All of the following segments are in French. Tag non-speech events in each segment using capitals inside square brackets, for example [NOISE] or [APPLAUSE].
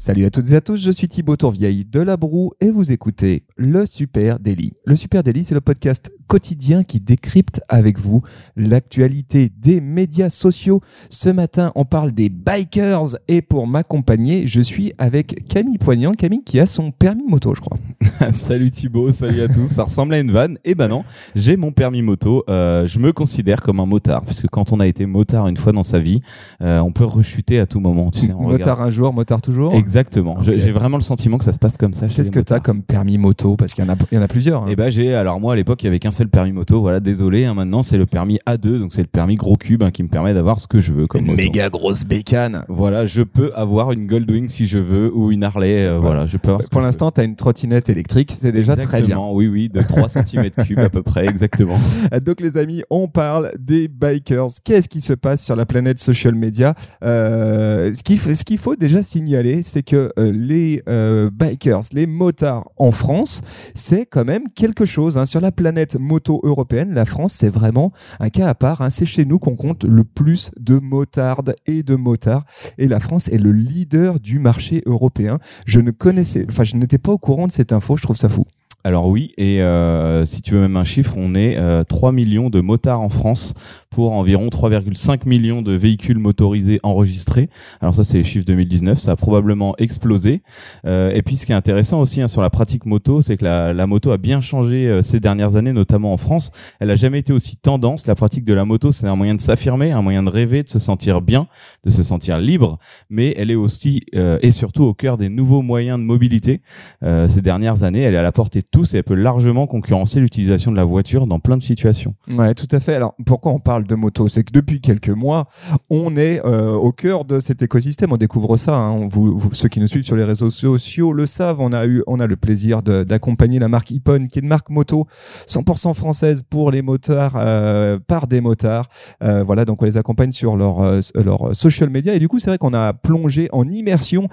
Salut à toutes et à tous, je suis Thibaut Tourvieille de La Broue et vous écoutez Le Super Daily. Le Super Daily, c'est le podcast quotidien qui décrypte avec vous l'actualité des médias sociaux. Ce matin, on parle des bikers et pour m'accompagner, je suis avec Camille Poignant. Camille qui a son permis moto, je crois. [LAUGHS] salut Thibaut, salut à tous. Ça ressemble à une vanne. Eh ben non, j'ai mon permis moto. Euh, je me considère comme un motard puisque quand on a été motard une fois dans sa vie, euh, on peut rechuter à tout moment. Tu sais, on [LAUGHS] motard regarde. un jour, motard toujours Exactement. J'ai vraiment le sentiment que ça se passe comme ça. Qu'est-ce que tu as comme permis moto? Parce qu'il y, en a- il y en a plusieurs. hein. Eh ben j'ai alors moi à l'époque il y avait qu'un seul permis moto voilà désolé hein, maintenant c'est le permis A2 donc c'est le permis gros cube hein, qui me permet d'avoir ce que je veux comme Une moto. méga grosse bécane. Voilà je peux avoir une Goldwing si je veux ou une Harley euh, voilà je peux avoir ce Pour l'instant, tu as une trottinette électrique, c'est déjà très bien. Exactement, oui oui de 3 [LAUGHS] cm cubes à peu près exactement. [LAUGHS] Donc les amis, on parle des bikers. Qu'est-ce qui se passe sur la planète social media? Euh, Ce qu'il faut, ce qu'il faut déjà signaler, c'est que euh, les euh, bikers, les motards en France, c'est quand même quelque chose. hein. Sur la planète moto européenne, la France, c'est vraiment un cas à part. hein. C'est chez nous qu'on compte le plus de motardes et de motards. Et la France est le leader du marché européen. Je ne connaissais, enfin, je n'étais pas au courant de cette info. Je trouve ça fou. Alors oui, et euh, si tu veux même un chiffre, on est euh, 3 millions de motards en France pour environ 3,5 millions de véhicules motorisés enregistrés. Alors ça, c'est les chiffres 2019, ça a probablement explosé. Euh, et puis ce qui est intéressant aussi hein, sur la pratique moto, c'est que la, la moto a bien changé euh, ces dernières années, notamment en France. Elle a jamais été aussi tendance. La pratique de la moto, c'est un moyen de s'affirmer, un moyen de rêver, de se sentir bien, de se sentir libre, mais elle est aussi euh, et surtout au cœur des nouveaux moyens de mobilité. Euh, ces dernières années, elle est à la portée tous et elle peut largement concurrencer l'utilisation de la voiture dans plein de situations. Ouais, tout à fait. Alors, pourquoi on parle de moto? C'est que depuis quelques mois, on est euh, au cœur de cet écosystème. On découvre ça. hein. Vous, ceux qui nous suivent sur les réseaux sociaux le savent. On a eu, on a le plaisir d'accompagner la marque Ippon, qui est une marque moto 100% française pour les motards, euh, par des motards. Euh, voilà, donc on les accompagne sur leur, leur social media. Et du coup, c'est vrai qu'on a plongé en immersion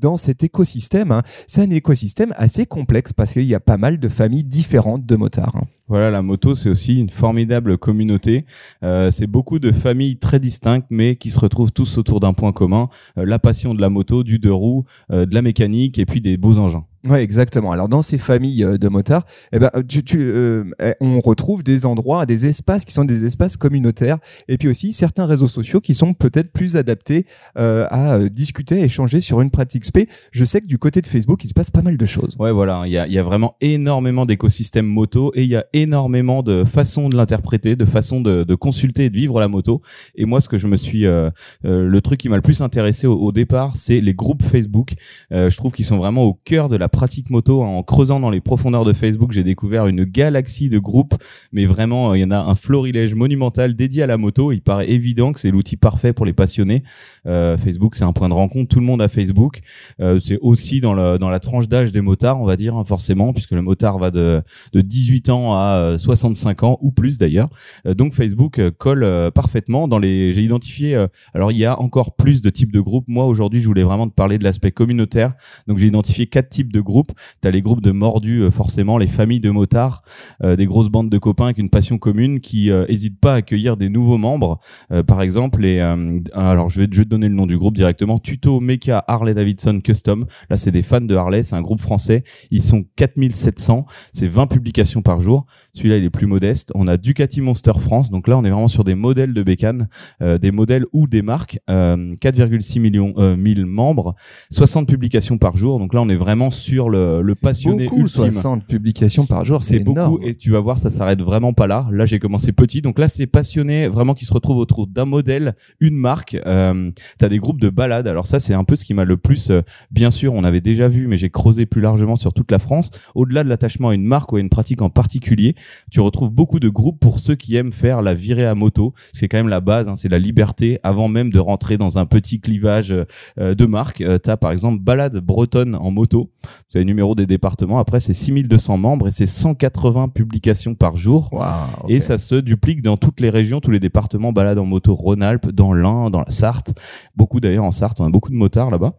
dans cet écosystème. hein. C'est un écosystème assez complexe parce qu'il y a pas mal de familles différentes de motards. hein. Voilà, la moto, c'est aussi une formidable communauté. Euh, c'est beaucoup de familles très distinctes, mais qui se retrouvent tous autour d'un point commun euh, la passion de la moto, du deux roues, euh, de la mécanique et puis des beaux engins. Ouais, exactement. Alors dans ces familles euh, de motards, eh ben, tu, tu, euh, eh, on retrouve des endroits, des espaces qui sont des espaces communautaires, et puis aussi certains réseaux sociaux qui sont peut-être plus adaptés euh, à euh, discuter, échanger sur une pratique spé. Je sais que du côté de Facebook, il se passe pas mal de choses. Ouais, voilà, il y a, il y a vraiment énormément d'écosystèmes moto et il y a énormément de façons de l'interpréter, de façons de, de consulter et de vivre la moto. Et moi, ce que je me suis, euh, euh, le truc qui m'a le plus intéressé au, au départ, c'est les groupes Facebook. Je trouve qu'ils sont vraiment au cœur de la pratique moto. En creusant dans les profondeurs de Facebook, j'ai découvert une galaxie de groupes, mais vraiment, euh, il y en a un florilège monumental dédié à la moto. Il paraît évident que c'est l'outil parfait pour les passionnés. Euh, Facebook, c'est un point de rencontre. Tout le monde a Facebook. Euh, c'est aussi dans, la tranche d'âge des motards, on va dire, hein, forcément, puisque le motard va de, de 18 ans à euh, 65 ans ou plus d'ailleurs. Donc Facebook colle parfaitement dans les. J'ai identifié. alors il y a encore plus de types de groupes. Moi aujourd'hui, je voulais vraiment te parler de l'aspect communautaire. Donc j'ai identifié quatre types de groupes. Tu as les groupes de mordus, euh, forcément, les familles de motards, euh, des grosses bandes de copains avec une passion commune qui euh, hésitent pas à accueillir des nouveaux membres. Euh, par exemple, les. euh, alors je vais, je vais te donner le nom du groupe directement. Tuto Mecha Harley Davidson Custom. Là, c'est des fans de Harley. C'est un groupe français. Ils sont 4700. C'est 20 publications par jour. Celui-là, il est plus modeste. On a Ducati Monster France. Donc là, on est vraiment sur des modèles de bécanes, euh, des modèles ou des marques. Euh, 4,6 millions, euh, 1000 membres, 60 publications par jour. Donc là, on est vraiment sur le, le passionné beaucoup, ultime. 60 publications par jour, c'est beaucoup et tu vas voir, ça s'arrête vraiment pas là. Là, j'ai commencé petit, donc là, c'est passionné vraiment qui se retrouve autour d'un modèle, une marque. Euh, T'as des groupes de balades. Alors ça, c'est un peu ce qui m'a le plus. euh, bien sûr, on avait déjà vu, mais j'ai creusé plus largement sur toute la France. Au-delà de l'attachement à une marque ou à une pratique en particulier, tu retrouves beaucoup de groupes pour ceux qui aiment faire la virée à moto, ce qui est quand même la base. hein, c'est la liberté avant même de rentrer dans un petit clivage euh, de marque. Euh, T'as par exemple Balade Bretonne en moto. C'est le numéro des départements. Après, c'est 6200 membres et c'est 180 publications par jour. Ok. Et ça se duplique dans toutes les régions, tous les départements balade en moto Rhône-Alpes, dans l'Ain, dans la Sarthe. Beaucoup d'ailleurs en Sarthe, on a beaucoup de motards là-bas.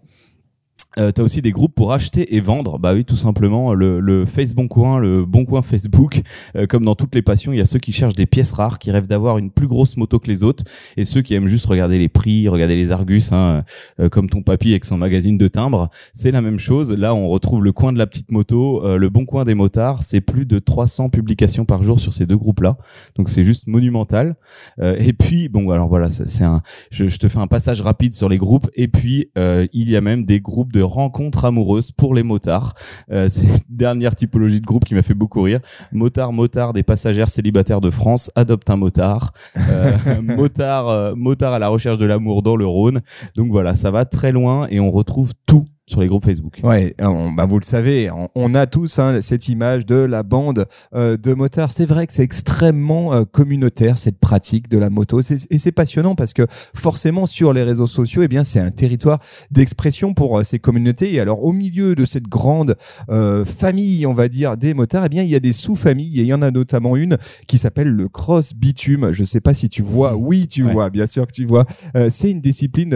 Euh, t'as aussi des groupes pour acheter et vendre. Bah oui, tout simplement le, le Face Bon Coin, le Bon Coin Facebook. Euh, comme dans toutes les passions, il y a ceux qui cherchent des pièces rares, qui rêvent d'avoir une plus grosse moto que les autres, et ceux qui aiment juste regarder les prix, regarder les Argus, hein, euh, comme ton papy avec son magazine de timbres. C'est la même chose. Là, on retrouve le coin de la petite moto, euh, le Bon Coin des motards. C'est plus de 300 publications par jour sur ces deux groupes-là. Donc c'est juste monumental. et puis bon, alors voilà, c'est un. Je, je, te fais un passage rapide sur les groupes. Et puis il y a même des groupes de rencontres amoureuses pour les motards. Euh, c'est une dernière typologie de groupe qui m'a fait beaucoup rire. Motard, motard des passagères célibataires de France adopte un motard. Euh, [LAUGHS] motard, euh, motard à la recherche de l'amour dans le Rhône. Donc voilà, ça va très loin et on retrouve tout sur les groupes Facebook. Ouais, bah vous le savez, on, a tous hein, cette image de la bande euh, de motards. C'est vrai que c'est extrêmement euh, communautaire cette pratique de la moto, et c'est passionnant parce que forcément sur les réseaux sociaux, eh bien c'est un territoire d'expression pour euh, ces communautés. Et alors au milieu de cette grande famille, on va dire des motards, eh bien il y a des sous-familles. Et il y en a notamment une qui s'appelle le cross bitume. Je sais pas si tu vois. Oui, tu vois, bien sûr que tu vois. c'est une discipline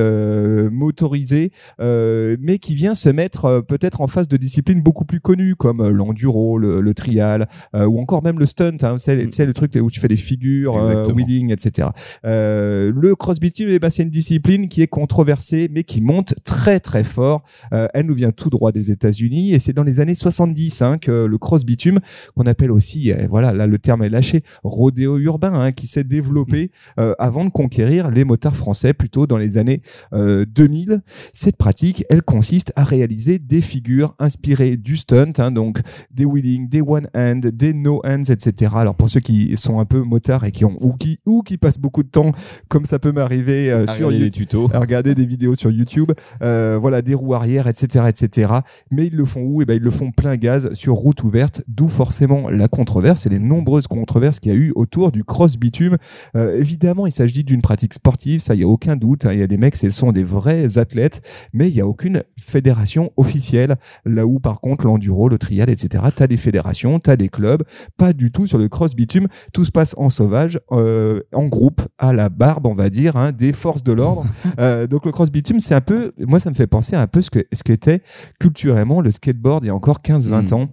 motorisée, mais qui vient se mettre euh, peut-être en face de disciplines beaucoup plus connues comme euh, l'enduro, le, trial euh, ou encore même le stunt. Hein, c'est mm. le truc où tu fais des figures, wheeling, etc. le cross bitume, eh ben, c'est une discipline qui est controversée mais qui monte très très fort. elle nous vient tout droit des États-Unis et c'est dans les années 70 hein, que le cross bitume, qu'on appelle aussi, voilà, là le terme est lâché, rodéo urbain, hein, qui s'est développé mm. avant de conquérir les motards français plutôt dans les années 2000. Cette pratique, elle consiste à réaliser des figures inspirées du stunt, hein, donc des wheeling, des one hand, des no hands, etc. Alors pour ceux qui sont un peu motards et qui ont ou qui ou qui passent beaucoup de temps, comme ça peut m'arriver euh, sur YouTube, à regarder des vidéos sur YouTube, euh, voilà des roues arrière, etc., etc. Mais ils le font où? Et eh ben ils le font plein gaz sur route ouverte, d'où forcément la controverse et les nombreuses controverses qu'il y a eu autour du cross bitume. Euh, évidemment, il s'agit d'une pratique sportive, ça y a aucun doute. Hein. Il y a des mecs, ce sont des vrais athlètes, mais il y a aucune fédération officielle. Là où, par contre, l'enduro, le trial, etc., tu as des fédérations, tu as des clubs. Pas du tout sur le cross bitume. Tout se passe en sauvage, euh, en groupe, à la barbe, on va dire, hein, des forces de l'ordre. [LAUGHS] euh, donc, le cross bitume, c'est un peu, moi, ça me fait penser à un peu ce que ce qu'était culturellement le skateboard il y a encore 15-20 hmm. ans.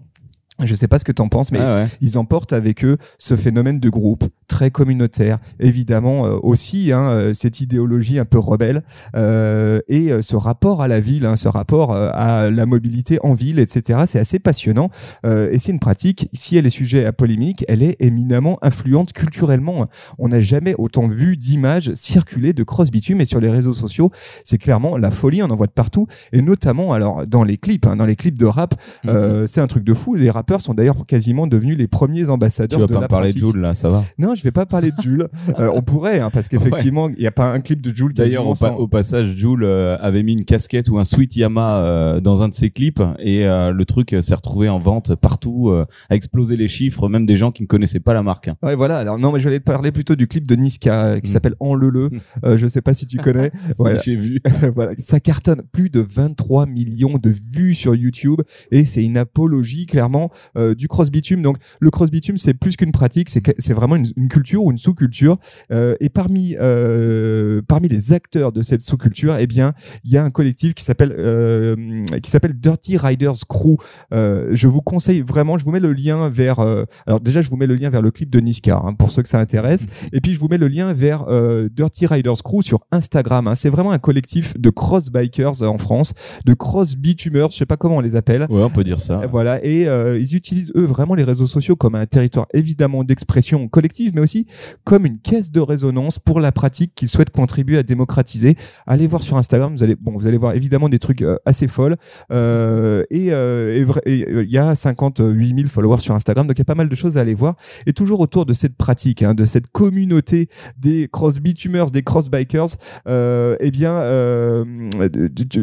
Je sais pas ce que tu en penses, mais ah ils emportent avec eux ce phénomène de groupe très communautaire, évidemment euh, aussi hein, euh, cette idéologie un peu rebelle euh, et ce rapport à la ville, hein, ce rapport à la mobilité en ville, etc. C'est assez passionnant et c'est une pratique. Si elle est sujet à polémique, elle est éminemment influente culturellement. On n'a jamais autant vu d'images circuler de cross bitume et sur les réseaux sociaux, c'est clairement la folie. On en voit de partout et notamment alors dans les clips, hein, dans les clips de rap, mhm. c'est un truc de fou. Les rappeurs sont d'ailleurs quasiment devenus les premiers ambassadeurs tu vas de pas parler de Jules là, ça va Non, je vais pas parler de Jules. [LAUGHS] Euh, on pourrait, hein, parce qu'effectivement, il n'y a pas un clip de Jules. D'ailleurs, au, passage, Jules euh, avait mis une casquette ou un sweat Yama euh, dans un de ses clips et le truc s'est retrouvé en vente partout, a explosé les chiffres, même des gens qui ne connaissaient pas la marque. Ouais, voilà. Alors non, mais je vais parler plutôt du clip de Niska qui mm. s'appelle En le le. Mm. je sais pas si tu connais. [LAUGHS] ouais. J'ai vu. [LAUGHS] voilà, ça cartonne plus de 23 millions de vues sur YouTube et c'est une apologie clairement du cross bitume. Donc le cross bitume, c'est plus qu'une pratique, c'est vraiment une, une culture ou une sous-culture. Euh, et parmi euh, parmi les acteurs de cette sous-culture, eh bien, il y a un collectif qui s'appelle euh, qui s'appelle Dirty Riders Crew. je vous conseille vraiment, je vous mets le lien vers. alors déjà, je vous mets le lien vers le clip de Niska hein, pour ceux que ça intéresse. Et puis je vous mets le lien vers Dirty Riders Crew sur Instagram. Hein. C'est vraiment un collectif de cross bikers en France, de cross bitumeurs, je sais pas comment on les appelle. Ouais, on peut dire ça. Voilà, et ils utilisent eux vraiment les réseaux sociaux comme un territoire évidemment d'expression collective, mais aussi comme une caisse de résonance pour la pratique qu'ils souhaitent contribuer à démocratiser. Allez voir sur Instagram, vous allez, bon, vous allez voir évidemment des trucs euh, assez folles. Euh, et euh, il y a 58 000 followers sur Instagram, donc il y a pas mal de choses à aller voir. Et toujours autour de cette pratique, hein, de cette communauté des cross bitumers, des cross bikers, eh bien,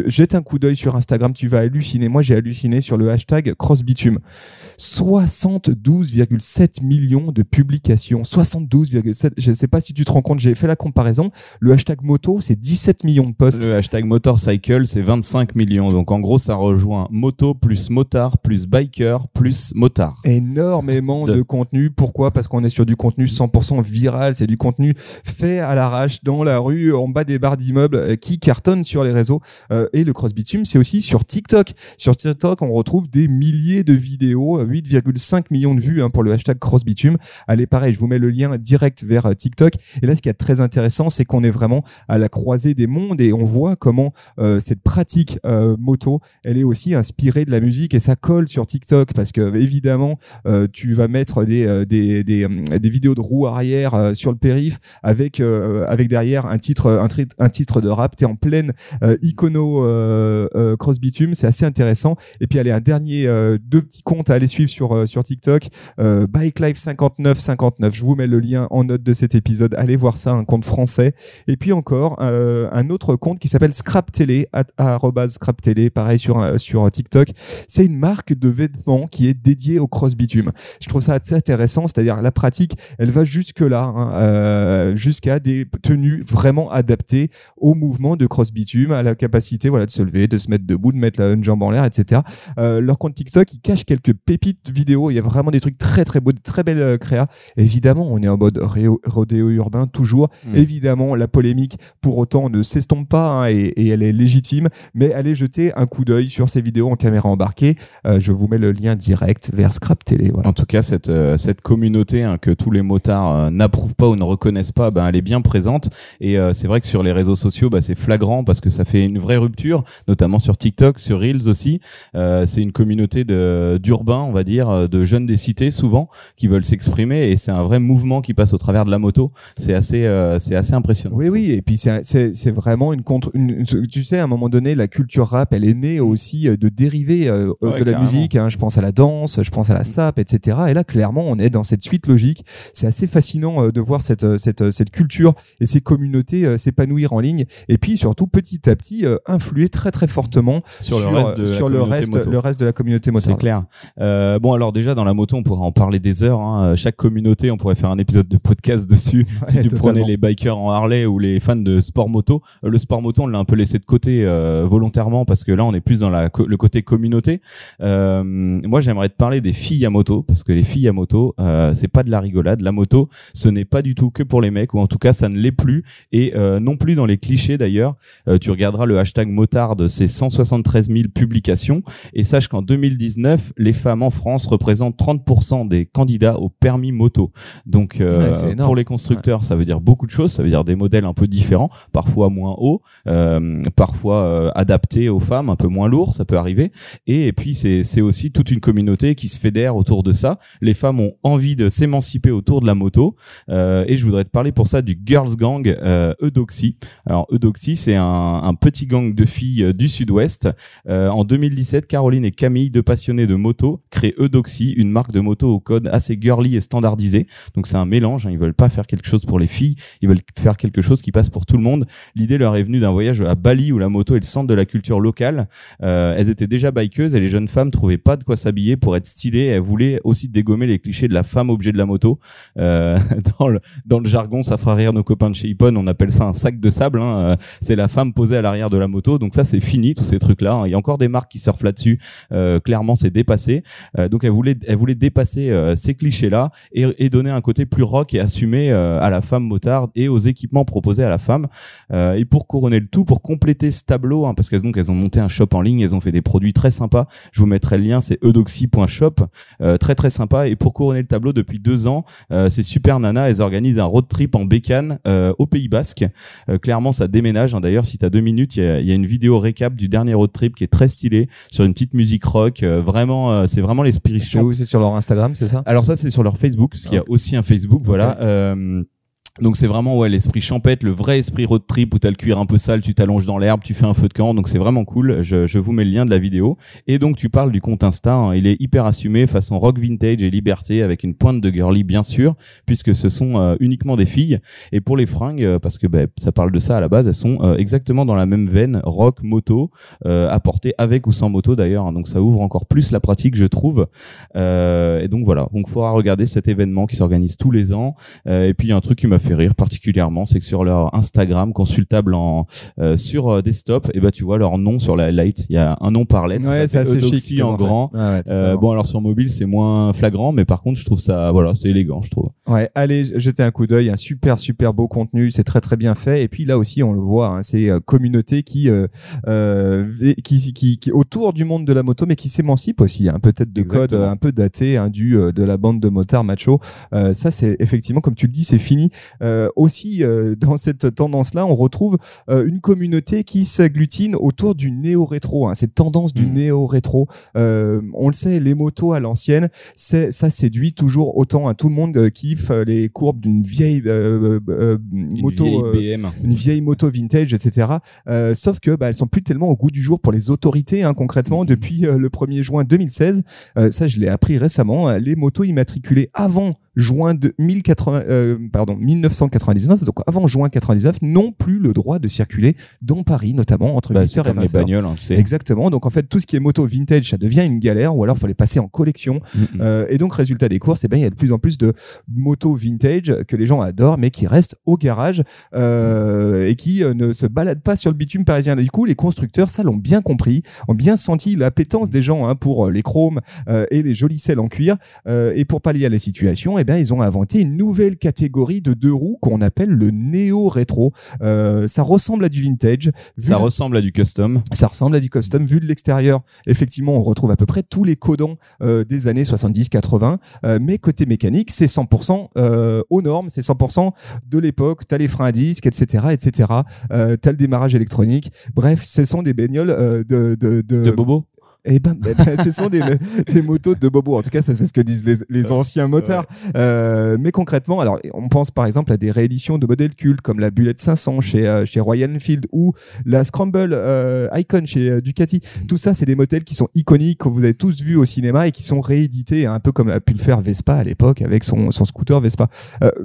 jette un coup d'œil sur Instagram, tu vas halluciner. Moi, j'ai halluciné sur le hashtag cross bitume. 72,7 millions de publications. 72,7. Je ne sais pas si tu te rends compte, j'ai fait la comparaison. Le hashtag moto, c'est 17 millions de posts. Le hashtag motorcycle, c'est 25 millions. Donc en gros, ça rejoint moto plus motard plus biker plus motard. Énormément de, contenu. Pourquoi? Parce qu'on est sur du contenu 100% viral. C'est du contenu fait à l'arrache dans la rue, en bas des barres d'immeubles, euh, qui cartonne sur les réseaux. Euh, et le cross bitume, c'est aussi sur TikTok. Sur TikTok, on retrouve des milliers de vidéos, 8,5 millions de vues hein, pour le hashtag crossbitume. Allez, pareil, je vous mets le lien direct vers euh, TikTok. Et là, ce qui est très intéressant, c'est qu'on est vraiment à la croisée des mondes et on voit comment euh, cette pratique euh, moto, elle est aussi inspirée de la musique et ça colle sur TikTok parce que évidemment, tu vas mettre des, vidéos de roues arrière sur le périph avec, derrière un titre, un, titre de rap. Tu es en pleine icono crossbitume. C'est assez intéressant. Et puis, allez, un dernier, deux petits comptes à aller suivre sur, sur TikTok. Euh, Bike Life 59 59. Je vous mets le lien en note de cet épisode. Allez voir ça, un compte français. Et puis encore euh, un autre compte qui s'appelle Scrap Télé, Scrap Télé, pareil sur euh, sur TikTok. C'est une marque de vêtements qui est dédiée au cross bitume. Je trouve ça assez intéressant, c'est-à-dire la pratique, elle va jusque là, hein, euh, jusqu'à des tenues vraiment adaptées au mouvement de cross bitume, à la capacité voilà de se lever, de se mettre debout, de mettre une jambe en l'air, etc. Euh, leur compte TikTok, il cache quelques pépites vidéo. Il y a vraiment des trucs très très beaux, de très belles euh, créas. Évidemment, on est en mode rodéo urbain toujours. Mm. Évidemment, la polémique pour autant ne s'estompe pas hein, et, elle est légitime. Mais allez jeter un coup d'œil sur ces vidéos en caméra embarquée. Euh, je vous mets le lien direct vers Scrap Télé. En tout cas, cette, euh, cette communauté hein, que tous les motards n'approuvent pas ou ne reconnaissent pas, ben, elle est bien présente. Et c'est vrai que sur les réseaux sociaux, bah, c'est flagrant parce que ça fait une vraie rupture, notamment sur TikTok, sur Reels aussi. c'est une communauté d'urbains, on va dire, de jeunes des cités souvent qui veulent s'exprimer et c'est un vrai mouvement qui passe au travers de la moto. C'est assez, euh, c'est assez impressionnant. Oui, oui. Et puis c'est, vraiment une contre. Une, tu sais, à un moment donné, la culture rap, elle est née aussi euh, de dérivés euh, de la musique. Hein. Je pense à la danse, je pense à la sap, etc. Et là, clairement, on est dans cette suite logique. C'est assez fascinant de voir cette, cette, cette culture et ces communautés s'épanouir en ligne. Et puis surtout, petit à petit, influer très très fortement sur, le reste, de, sur le, reste le reste de la communauté moto. C'est clair. Bon, alors déjà dans la moto, on pourrait en parler des heures. Hein. Chaque communauté, on pourrait faire un épisode de podcast dessus. [LAUGHS] si tu prenais les bikers en Harley ou les fans de sport moto, euh, le sport moto, on l'a un peu laissé de côté euh, volontairement parce que là, on est plus dans la, le côté communauté. Euh, moi, j'aimerais te parler des filles à moto parce que les filles à moto, euh, c'est pas de la rigolade. La moto, ce n'est pas du tout que pour les mecs ou en tout cas, ça ne l'est plus et non plus dans les clichés d'ailleurs. tu regarderas le hashtag motarde, c'est 173 000 publications et sache qu'en 2019, les femmes en France représentent 30% des candidats au permis moto. Donc euh, pour les constructeurs, ça veut dire beaucoup de choses. Ça veut dire des modèles un peu différents, parfois moins hauts, euh, parfois euh, adaptés aux femmes, un peu moins lourds, ça peut arriver. Et, puis c'est aussi toute une communauté qui se fédère autour de ça. Les femmes ont envie de s'émanciper autour de la moto. et je voudrais te parler pour ça du Girls Gang Eudoxie. Alors Eudoxie, c'est un, un, petit gang de filles du Sud-Ouest. en 2017, Caroline et Camille, deux passionnés de moto, créent Eudoxie, une marque de moto au code assez girly et standardisé. Donc c'est un mélange. Hein. Ils veulent pas faire quelque chose pour les filles. Ils veulent faire quelque chose qui passe pour tout le monde. L'idée leur est venue d'un voyage à Bali où la moto est le centre de la culture locale. Euh, elles étaient déjà bikeuses et les jeunes femmes trouvaient pas de quoi s'habiller pour être stylées. Elles voulaient aussi dégommer les clichés de la femme objet de la moto. Euh, [LAUGHS] dans, le, jargon, ça fera rire nos copains de chez Ippon. On appelle ça un sac de sable. Hein. Euh, c'est la femme posée à l'arrière de la moto. Donc ça, c'est fini, tous ces trucs-là. Hein. Il y a encore des marques qui surfent là-dessus. Clairement, c'est dépassé. Euh, donc elles voulaient, elles voulaient dépasser ces clichés-là et, et, donner un côté plus rock et assumé euh, à la femme motarde et aux équipements proposés à la femme. Euh, et pour couronner le tout, pour compléter ce tableau, hein, parce qu'elles donc elles ont monté un shop en ligne, elles ont fait des produits très sympas. Je vous mettrai le lien, c'est eudoxy.shop, euh, très très sympa. Et pour couronner le tableau, depuis deux ans, c'est super nana. Elles organisent un road trip en bécane au Pays Basque. clairement, ça déménage. Hein. D'ailleurs, si tu as deux minutes, il y a, y a, une vidéo récap du dernier road trip qui est très stylé sur une petite musique rock. vraiment, c'est vraiment l'esprit chaud. C'est sur leur Instagram, c'est ça? Alors ça, c'est sur leur Facebook, parce qu'il y a aussi un Facebook, voilà. Euh, Donc c'est vraiment ouais l'esprit champêtre, le vrai esprit road trip où t'as le cuir un peu sale, tu t'allonges dans l'herbe, tu fais un feu de camp, donc c'est vraiment cool. Je, je, vous mets le lien de la vidéo. Et donc tu parles du compte Insta, hein. il est hyper assumé façon rock vintage et liberté avec une pointe de girly bien sûr, puisque ce sont euh, uniquement des filles. Et pour les fringues, euh, parce que bah, ça parle de ça à la base, elles sont euh, exactement dans la même veine rock moto, à porter avec ou sans moto d'ailleurs. Hein. donc ça ouvre encore plus la pratique je trouve. et donc voilà, donc faudra regarder cet événement qui s'organise tous les ans. et puis il y a un truc qui m'a fait rire particulièrement, c'est que sur leur Instagram consultable en euh, sur euh, desktop, et eh ben tu vois leur nom sur la light, il y a un nom par lettre, ouais, c'est assez chic en grand. euh, bon alors sur mobile c'est moins flagrant, mais par contre je trouve ça voilà c'est élégant je trouve. Ouais, allez jeter un coup d'œil, un super super beau contenu, c'est très très bien fait. Et puis là aussi on le voit, hein, c'est euh, communauté qui, qui, qui qui autour du monde de la moto, mais qui s'émancipe aussi, hein, peut-être de code un peu daté hein, du de la bande de motards macho. ça c'est effectivement comme tu le dis, c'est fini. Euh, aussi, euh, dans cette tendance-là, on retrouve euh, une communauté qui s'agglutine autour du néo-rétro. Hein, cette tendance du mm. néo-rétro. on le sait, les motos à l'ancienne, ça séduit toujours autant. à Tout le monde kiffe les courbes d'une vieille moto, une vieille moto vintage, etc. sauf que bah, elles sont plus tellement au goût du jour pour les autorités. Hein, concrètement, mm. depuis le 1er juin 2016, ça je l'ai appris récemment, les motos immatriculées avant juin de 1080, euh, pardon, 1999, donc avant juin 99, n'ont plus le droit de circuler dans Paris, notamment entre bah, 8h et 20 bagnoles, hein, Exactement. Donc en fait, tout ce qui est moto vintage, ça devient une galère, ou alors il fallait passer en collection. Euh, et donc résultat des courses, eh ben il y a de plus en plus de motos vintage que les gens adorent, mais qui restent au garage euh, et qui ne se baladent pas sur le bitume parisien. Du coup, les constructeurs, ça l'ont bien compris, ont bien senti l'appétence des gens hein, pour les chromes et les jolies selles en cuir. et pour pallier à la situation, eh ben, ils ont inventé une nouvelle catégorie de deux roues qu'on appelle le néo-rétro. Euh, ça ressemble à du vintage. Ça ressemble à du custom. Ça ressemble à du custom. Vu de l'extérieur, effectivement, on retrouve à peu près tous les codons euh, des années 70-80. Euh, mais côté mécanique, c'est 100% aux normes, c'est 100% de l'époque. T'as les freins à disque, etc., etc. T'as le démarrage électronique. Bref, ce sont des bagnoles de, de, de, de Bobo eh ben, [LAUGHS] eh ben, ce sont des, des, motos de bobo. En tout cas, ça c'est ce que disent les, les anciens motards. Euh, mais concrètement, alors on pense par exemple à des rééditions de modèles cultes comme la Bullet 500 chez euh, chez Royal Enfield ou la Scramble euh, Icon chez euh, Ducati. Tout ça, c'est des modèles qui sont iconiques que vous avez tous vus au cinéma et qui sont réédités un peu comme a pu le faire Vespa à l'époque avec son, son scooter Vespa.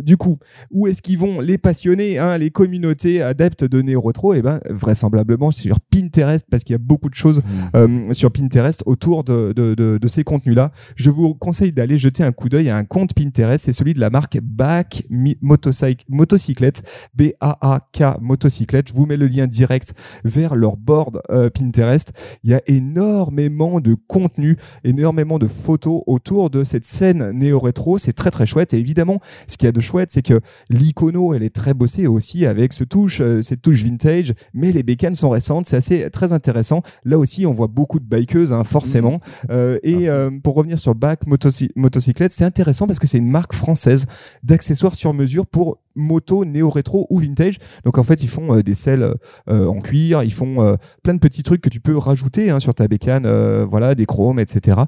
Du coup, où est-ce qu'ils vont les passionnés, hein, les communautés adeptes de néo retro? Eh ben, vraisemblablement sur Pinterest parce qu'il y a beaucoup de choses mmh. sur Pinterest Pinterest autour de, ces contenus-là. Je vous conseille d'aller jeter un coup d'œil à un compte Pinterest, c'est celui de la marque Back Motocyclette, B-A-A-K Motocyclette. Je vous mets le lien direct vers leur board euh, Pinterest. Il y a énormément de contenu, énormément de photos autour de cette scène néo-rétro. C'est très très chouette. Et évidemment, ce qu'il y a de chouette, c'est que l'icono, elle est très bossée aussi avec ce touche, euh, cette touche vintage, mais les bécanes sont récentes. C'est assez très intéressant. Là aussi, on voit beaucoup de Hein, forcément. Mmh. Euh, et euh, pour revenir sur Back Motocyclette, c'est intéressant parce que c'est une marque française d'accessoires sur mesure pour moto néo-rétro ou vintage. Donc en fait, ils font euh, des selles en cuir, ils font plein de petits trucs que tu peux rajouter hein, sur ta bécane, voilà, des chromes, etc.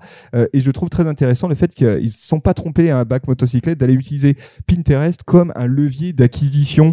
et je trouve très intéressant le fait qu'ils ne sont pas trompés à un bac motocyclette d'aller utiliser Pinterest comme un levier d'acquisition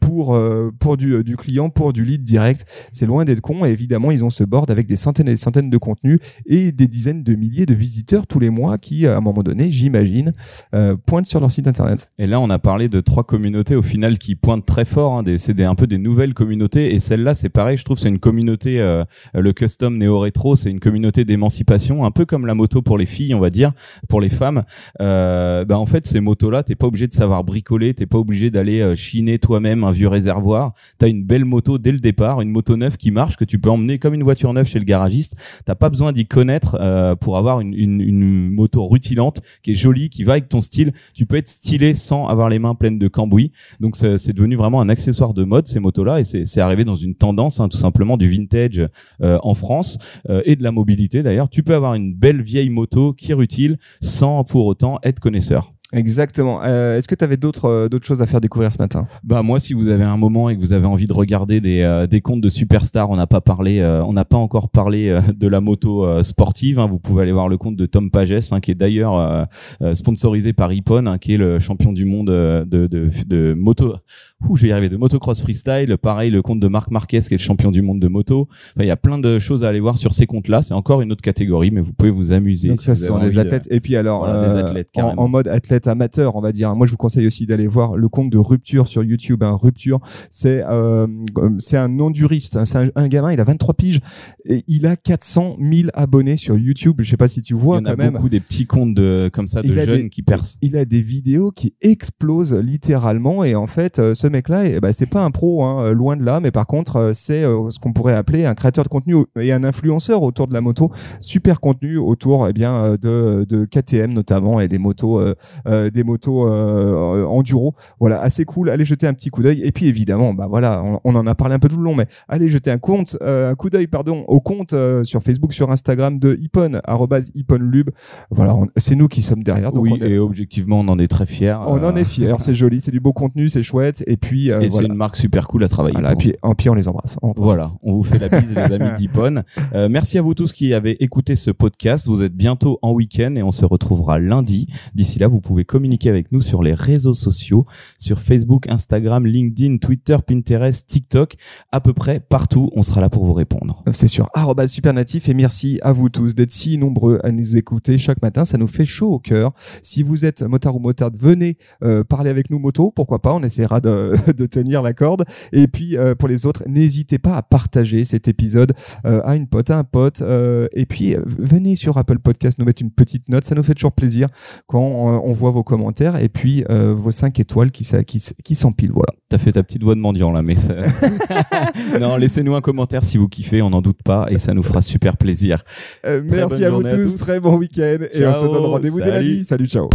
pour, pour du, du, client, pour du lead direct. C'est loin d'être con. Et évidemment, ils ont ce board avec des centaines et des centaines de contenu et des dizaines de milliers de visiteurs tous les mois qui, à un moment donné, j'imagine, euh, pointent sur leur site internet. Et là, on a parlé de trois communautés au final qui pointent très fort. Hein, c'est un peu des nouvelles communautés. Et celle-là, c'est pareil, je trouve, c'est une communauté, euh, le custom néo-rétro, c'est une communauté d'émancipation, un peu comme la moto pour les filles, on va dire, pour les femmes. Euh, bah, en fait, ces motos-là, t'es pas obligé de savoir bricoler, t'es pas obligé d'aller euh, chiner toi-même un vieux réservoir. T'as une belle moto dès le départ, une moto neuve qui marche, que tu peux emmener comme une voiture neuve chez le garagiste. T'as pas besoin d'y connaître euh, pour avoir une, une, une, moto rutilante qui est jolie, qui va avec ton style. Tu peux être stylé sans avoir les mains pleines de cambouis. Donc c'est devenu vraiment un accessoire de mode ces motos-là et c'est arrivé dans une tendance hein, tout simplement du vintage euh, en France euh, et de la mobilité d'ailleurs. Tu peux avoir une belle vieille moto qui est utile sans pour autant être connaisseur. Exactement. Euh, Est-ce que tu avais d'autres euh, d'autres choses à faire découvrir ce matin? Bah moi, si vous avez un moment et que vous avez envie de regarder des euh, des comptes de superstars, on n'a pas parlé, euh, on n'a pas encore parlé euh, de la moto euh, sportive. hein. vous pouvez aller voir le compte de Tom Pages, hein, qui est d'ailleurs sponsorisé par Ippon, hein, qui est le champion du monde de de, de moto. Ouh, je vais y arriver. De motocross freestyle. Pareil, le compte de Marc Marquez, qui est le champion du monde de moto. Enfin, il y a plein de choses à aller voir sur ces comptes-là. C'est encore une autre catégorie, mais vous pouvez vous amuser. Donc si ça, ce sont des de- athlètes. Et puis alors, Voilà, des athlètes, en mode athlète amateur, on va dire. Moi, je vous conseille aussi d'aller voir le compte de Rupture sur YouTube. Hein. Rupture, c'est euh, c'est un non-duriste. hein. C'est un, un gamin, il a 23 piges et il a 400 000 abonnés sur YouTube. Je sais pas si tu Il vois y en a quand même. beaucoup des petits comptes de comme ça de Il a jeunes des- qui percent. Il a des vidéos qui explosent littéralement et en fait euh, ce mec-là, eh ben, c'est pas un pro, hein, euh, loin de là, mais par contre euh, c'est euh, ce qu'on pourrait appeler un créateur de contenu et un influenceur autour de la moto, super contenu autour eh bien euh, de, de KTM notamment et des motos, euh, euh, des motos euh, enduro. Voilà, assez cool. Allez jeter un petit coup d'œil et puis évidemment, bah voilà, on, on en a parlé un peu tout le long, mais allez jeter un compte, euh, un coup d'œil pardon, au compte euh, sur Facebook, sur Instagram de Ipon, iponlube. Voilà, c'est nous qui sommes derrière. donc oui, on est- et objectivement, on en est très fiers. on en Euh, est fiers, c'est joli, c'est du beau contenu, c'est chouette. Et puis, euh, Et c'est une marque super cool à travailler. Voilà, et puis, en puis on les embrasse. On. Voilà, on vous fait la bise, les amis [LAUGHS] d'Ipon. Euh, merci à vous tous qui avez écouté ce podcast. Vous êtes bientôt en week-end et on se retrouvera lundi. D'ici là, vous pouvez communiquer avec nous sur les réseaux sociaux, sur Facebook, Instagram, LinkedIn, Twitter, Pinterest, TikTok, à peu près partout. On sera là pour vous répondre. C'est sur arobase supernatif et merci à vous tous d'être si nombreux à nous écouter chaque matin. Ça nous fait chaud au cœur. Si vous êtes motard ou motarde, venez euh, parler avec nous moto. Pourquoi pas? On essaiera de, [LAUGHS] tenir la corde. Et puis euh, pour les autres, n'hésitez pas à partager cet épisode euh, à une pote, à un pote. et puis venez sur Apple Podcast nous mettre une petite note. Ça nous fait toujours plaisir quand on voit vos commentaires et puis euh, vos 5 étoiles qui, s'empilent. Voilà. T'as fait ta petite voix de mendiant là, mais ça... [LAUGHS] non, laissez-nous un commentaire si vous kiffez, on n'en doute pas, et ça nous fera super plaisir. Euh, merci à vous à tous, très bon week-end et on se donne rendez-vous dès salut. lundi. Salut, ciao.